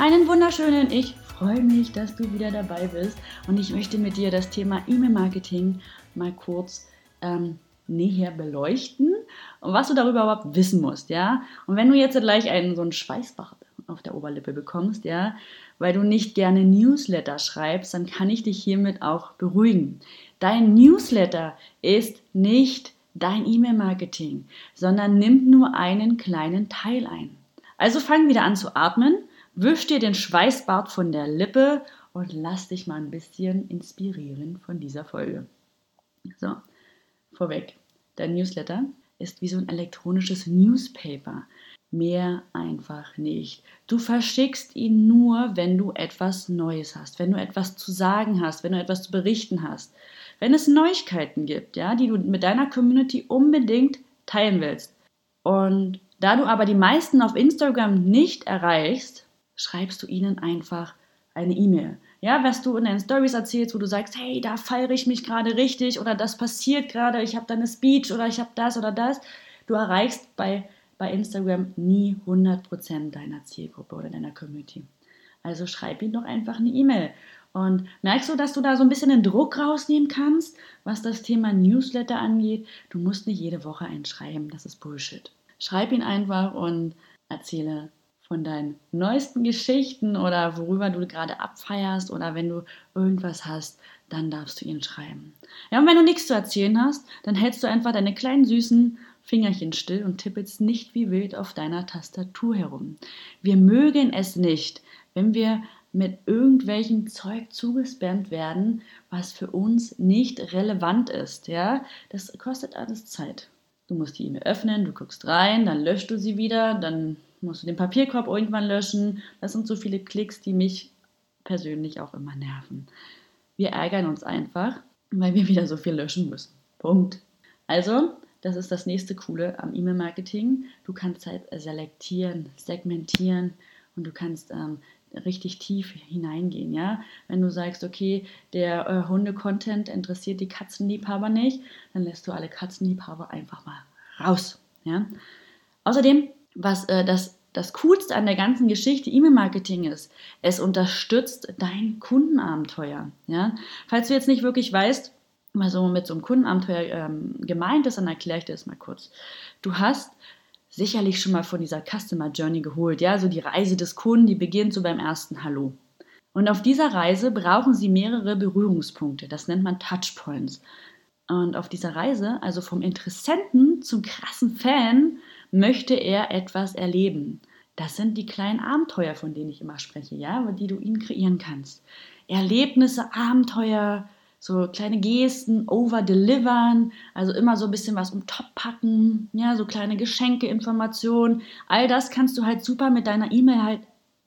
Einen wunderschönen, ich freue mich, dass du wieder dabei bist und ich möchte mit dir das Thema E-Mail-Marketing mal kurz ähm, näher beleuchten und was du darüber überhaupt wissen musst, ja. Und wenn du jetzt gleich einen so einen Schweißbach auf der Oberlippe bekommst, ja, weil du nicht gerne Newsletter schreibst, dann kann ich dich hiermit auch beruhigen. Dein Newsletter ist nicht dein E-Mail-Marketing, sondern nimmt nur einen kleinen Teil ein. Also fang wieder an zu atmen, wisch dir den Schweißbart von der Lippe und lass dich mal ein bisschen inspirieren von dieser Folge. So, vorweg, dein Newsletter ist wie so ein elektronisches Newspaper. Mehr einfach nicht. Du verschickst ihn nur, wenn du etwas Neues hast, wenn du etwas zu sagen hast, wenn du etwas zu berichten hast. Wenn es Neuigkeiten gibt, ja, die du mit deiner Community unbedingt teilen willst. Und da du aber die meisten auf Instagram nicht erreichst, schreibst du ihnen einfach eine E-Mail. Ja, was du in deinen Stories erzählst, wo du sagst, hey, da feiere ich mich gerade richtig oder das passiert gerade, ich habe da eine Speech oder ich habe das oder das. Du erreichst bei bei Instagram nie 100% deiner Zielgruppe oder deiner Community. Also schreib ihm doch einfach eine E-Mail. Und merkst du, dass du da so ein bisschen den Druck rausnehmen kannst, was das Thema Newsletter angeht? Du musst nicht jede Woche einschreiben, das ist Bullshit. Schreib ihn einfach und erzähle von deinen neuesten Geschichten oder worüber du gerade abfeierst oder wenn du irgendwas hast, dann darfst du ihn schreiben. Ja, und wenn du nichts zu erzählen hast, dann hältst du einfach deine kleinen süßen Fingerchen still und tippelst nicht wie wild auf deiner Tastatur herum. Wir mögen es nicht, wenn wir mit irgendwelchem Zeug zugespammt werden, was für uns nicht relevant ist. Ja, das kostet alles Zeit. Du musst die E-Mail öffnen, du guckst rein, dann löscht du sie wieder, dann musst du den Papierkorb irgendwann löschen. Das sind so viele Klicks, die mich persönlich auch immer nerven. Wir ärgern uns einfach, weil wir wieder so viel löschen müssen. Punkt. Also, das ist das nächste Coole am E-Mail-Marketing. Du kannst halt selektieren, segmentieren und du kannst ähm, richtig tief hineingehen, ja. Wenn du sagst, okay, der äh, Hunde-Content interessiert die Katzenliebhaber nicht, dann lässt du alle Katzenliebhaber einfach mal raus, ja. Außerdem, was äh, das das Coolste an der ganzen Geschichte E-Mail-Marketing ist, es unterstützt dein Kundenabenteuer. Ja? Falls du jetzt nicht wirklich weißt, was so mit so einem Kundenabenteuer ähm, gemeint ist, dann erkläre ich dir das mal kurz. Du hast sicherlich schon mal von dieser Customer Journey geholt, ja, so die Reise des Kunden, die beginnt so beim ersten Hallo. Und auf dieser Reise brauchen sie mehrere Berührungspunkte, das nennt man Touchpoints. Und auf dieser Reise, also vom Interessenten zum krassen Fan, möchte er etwas erleben. Das sind die kleinen Abenteuer, von denen ich immer spreche, ja, die du ihnen kreieren kannst. Erlebnisse, Abenteuer, so kleine Gesten, over-delivern, also immer so ein bisschen was um top packen, ja, so kleine Geschenke, Informationen. All das kannst du halt super mit deiner E-Mail halt.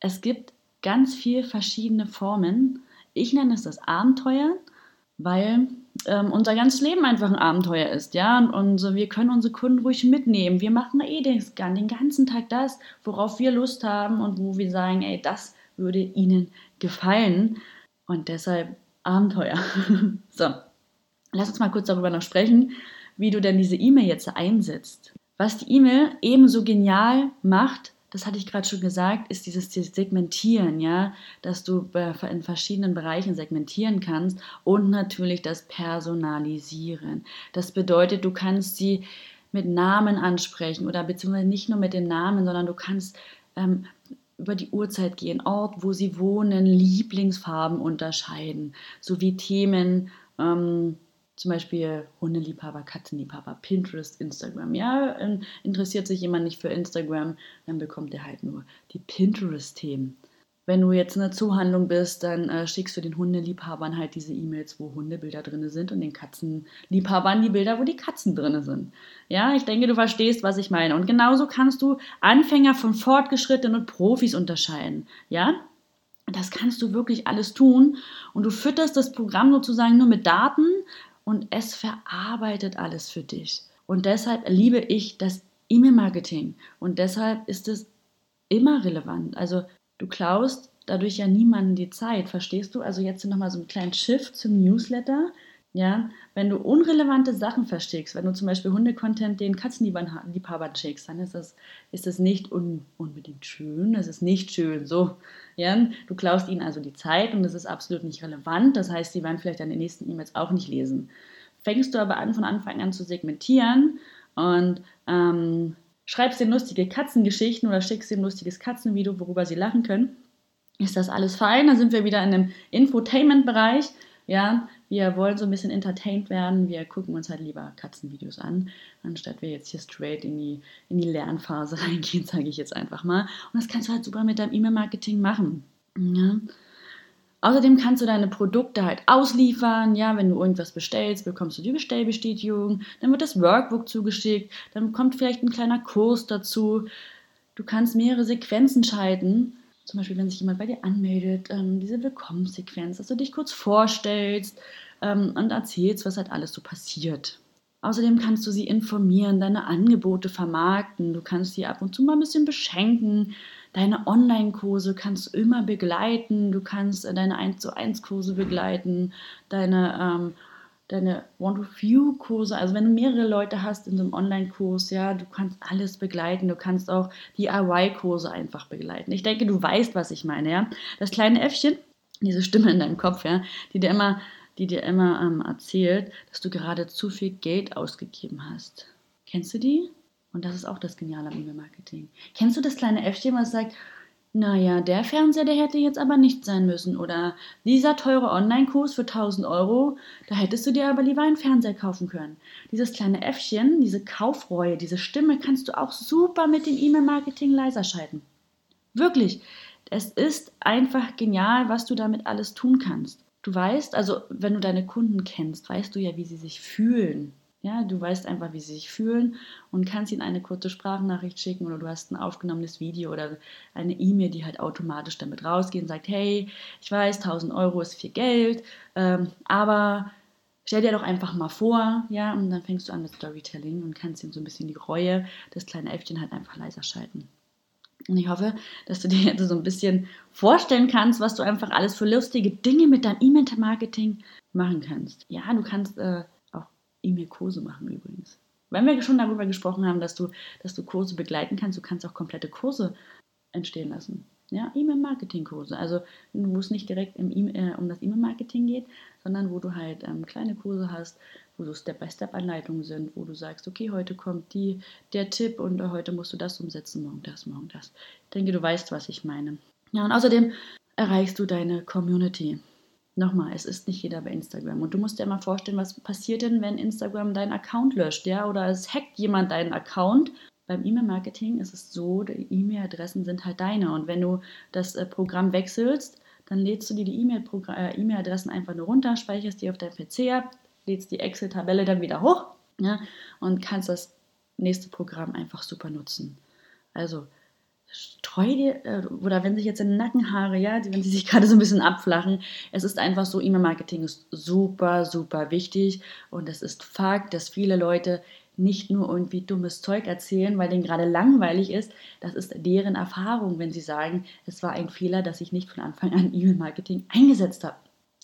Es gibt ganz viel verschiedene Formen. Ich nenne es das Abenteuer, weil ähm, unser ganzes Leben einfach ein Abenteuer ist, ja. Und so, wir können unsere Kunden ruhig mitnehmen. Wir machen eh den, den ganzen Tag das, worauf wir Lust haben und wo wir sagen, ey, das würde ihnen gefallen. Und deshalb Abenteuer. so, lass uns mal kurz darüber noch sprechen, wie du denn diese E-Mail jetzt einsetzt. Was die E-Mail ebenso genial macht, das hatte ich gerade schon gesagt, ist dieses Segmentieren, ja, dass du in verschiedenen Bereichen segmentieren kannst und natürlich das Personalisieren. Das bedeutet, du kannst sie mit Namen ansprechen oder beziehungsweise nicht nur mit den Namen, sondern du kannst ähm, über die Uhrzeit gehen, Ort, wo sie wohnen, Lieblingsfarben unterscheiden, sowie Themen, ähm, zum Beispiel Hundeliebhaber, Katzenliebhaber, Pinterest, Instagram. Ja, interessiert sich jemand nicht für Instagram, dann bekommt er halt nur die Pinterest-Themen. Wenn du jetzt in der Zuhandlung bist, dann äh, schickst du den Hundeliebhabern halt diese E-Mails, wo Hundebilder drin sind und den Katzenliebhabern die Bilder, wo die Katzen drin sind. Ja, ich denke, du verstehst, was ich meine. Und genauso kannst du Anfänger von Fortgeschrittenen und Profis unterscheiden. Ja, das kannst du wirklich alles tun und du fütterst das Programm sozusagen nur mit Daten und es verarbeitet alles für dich. Und deshalb liebe ich das E-Mail-Marketing und deshalb ist es immer relevant. Also Du klaust dadurch ja niemanden die Zeit, verstehst du? Also jetzt nochmal so einen kleinen Shift zum Newsletter. Ja, wenn du unrelevante Sachen verschickst, wenn du zum Beispiel Hundecontent den Katzenliebhabern schickst, dann ist das, ist das nicht un, unbedingt schön, das ist nicht schön. So, ja, du klaust ihnen also die Zeit und das ist absolut nicht relevant. Das heißt, sie werden vielleicht deine nächsten E-Mails auch nicht lesen. Fängst du aber an, von Anfang an zu segmentieren und ähm, schreibst dir lustige Katzengeschichten oder schickst ein lustiges Katzenvideo, worüber sie lachen können, ist das alles fein. Da sind wir wieder in dem Infotainment-Bereich. Ja, wir wollen so ein bisschen entertained werden. Wir gucken uns halt lieber Katzenvideos an, anstatt wir jetzt hier straight in die, in die Lernphase reingehen, sage ich jetzt einfach mal. Und das kannst du halt super mit deinem E-Mail-Marketing machen. Ja. Außerdem kannst du deine Produkte halt ausliefern. Ja, wenn du irgendwas bestellst, bekommst du die Bestellbestätigung. Dann wird das Workbook zugeschickt. Dann kommt vielleicht ein kleiner Kurs dazu. Du kannst mehrere Sequenzen schalten. Zum Beispiel, wenn sich jemand bei dir anmeldet, ähm, diese Willkommenssequenz, dass du dich kurz vorstellst ähm, und erzählst, was halt alles so passiert. Außerdem kannst du sie informieren, deine Angebote vermarkten. Du kannst sie ab und zu mal ein bisschen beschenken. Deine Online-Kurse kannst du immer begleiten. Du kannst äh, deine 1 zu 1 Kurse begleiten, deine, ähm, deine One-to-Few-Kurse. Also wenn du mehrere Leute hast in so einem Online-Kurs, ja, du kannst alles begleiten. Du kannst auch DIY-Kurse einfach begleiten. Ich denke, du weißt, was ich meine, ja. Das kleine Äffchen, diese Stimme in deinem Kopf, ja, die dir immer, die dir immer ähm, erzählt, dass du gerade zu viel Geld ausgegeben hast. Kennst du die? Und das ist auch das Geniale am E-Mail-Marketing. Kennst du das kleine Äffchen, was sagt, naja, der Fernseher, der hätte jetzt aber nicht sein müssen. Oder dieser teure Online-Kurs für 1000 Euro, da hättest du dir aber lieber einen Fernseher kaufen können. Dieses kleine Äffchen, diese Kaufreue, diese Stimme kannst du auch super mit dem E-Mail-Marketing leiser schalten. Wirklich. Es ist einfach genial, was du damit alles tun kannst. Du weißt, also wenn du deine Kunden kennst, weißt du ja, wie sie sich fühlen. Ja, du weißt einfach, wie sie sich fühlen und kannst ihnen eine kurze Sprachnachricht schicken oder du hast ein aufgenommenes Video oder eine E-Mail, die halt automatisch damit rausgeht und sagt, hey, ich weiß, 1000 Euro ist viel Geld, ähm, aber stell dir doch einfach mal vor, ja, und dann fängst du an mit Storytelling und kannst ihm so ein bisschen die Reue, das kleine Elfchen halt einfach leiser schalten. Und ich hoffe, dass du dir jetzt so ein bisschen vorstellen kannst, was du einfach alles für lustige Dinge mit deinem E-Mail-Marketing machen kannst. Ja, du kannst äh, E-Mail-Kurse machen übrigens. Wenn wir schon darüber gesprochen haben, dass du, dass du Kurse begleiten kannst, du kannst auch komplette Kurse entstehen lassen. Ja, E-Mail-Marketing-Kurse. Also, wo es nicht direkt e äh, um das E-Mail-Marketing geht, sondern wo du halt ähm, kleine Kurse hast, wo so Step-by-Step-Anleitungen sind, wo du sagst, okay, heute kommt die, der Tipp und äh, heute musst du das umsetzen, morgen das, morgen das. Ich denke, du weißt, was ich meine. Ja, und außerdem erreichst du deine Community. Nochmal, es ist nicht jeder bei Instagram. Und du musst dir mal vorstellen, was passiert denn, wenn Instagram deinen Account löscht, ja? Oder es hackt jemand deinen Account. Beim E-Mail-Marketing ist es so, die E-Mail-Adressen sind halt deine. Und wenn du das äh, Programm wechselst, dann lädst du dir die äh, E-Mail-Adressen einfach nur runter, speicherst die auf deinem PC ab, lädst die Excel-Tabelle dann wieder hoch ja? und kannst das nächste Programm einfach super nutzen. Also streu dir, äh, oder wenn sich jetzt deine Nackenhaare, ja, wenn sie sich gerade so ein bisschen abflachen, es ist einfach so, E-Mail-Marketing ist super, super wichtig und es ist Fakt, dass viele Leute nicht nur irgendwie dummes Zeug erzählen, weil denen gerade langweilig ist. Das ist deren Erfahrung, wenn sie sagen, es war ein Fehler, dass ich nicht von Anfang an E-Mail-Marketing eingesetzt habe.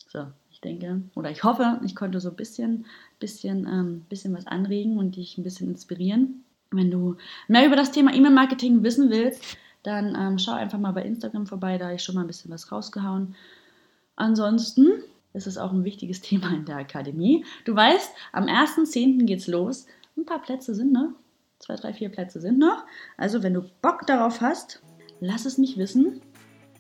So, ich denke, oder ich hoffe, ich konnte so ein bisschen, bisschen, ähm, bisschen was anregen und dich ein bisschen inspirieren. Wenn du mehr über das Thema E-Mail-Marketing wissen willst, dann ähm, schau einfach mal bei Instagram vorbei, da habe ich schon mal ein bisschen was rausgehauen. Ansonsten ist es auch ein wichtiges Thema in der Akademie. Du weißt, am 1.10. geht's los. Ein paar Plätze sind noch. Zwei, drei, vier Plätze sind noch. Also, wenn du Bock darauf hast, lass es mich wissen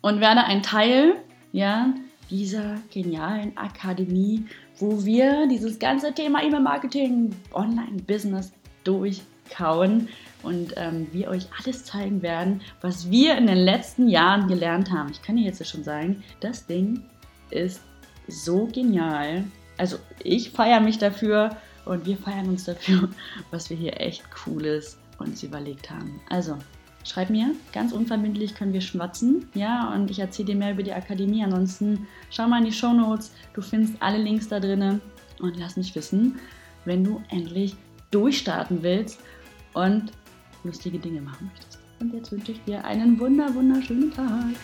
und werde ein Teil ja, dieser genialen Akademie, wo wir dieses ganze Thema E-Mail-Marketing, Online-Business durch kauen und ähm, wir euch alles zeigen werden, was wir in den letzten Jahren gelernt haben. Ich kann dir jetzt schon sagen, das Ding ist so genial. Also ich feiere mich dafür und wir feiern uns dafür, was wir hier echt Cooles uns überlegt haben. Also schreib mir, ganz unverbindlich können wir schwatzen, ja, und ich erzähle dir mehr über die Akademie. Ansonsten schau mal in die Show Notes, du findest alle Links da drinnen und lass mich wissen, wenn du endlich durchstarten willst und lustige Dinge machen möchtest. Und jetzt wünsche ich dir einen wunder, wunderschönen Tag.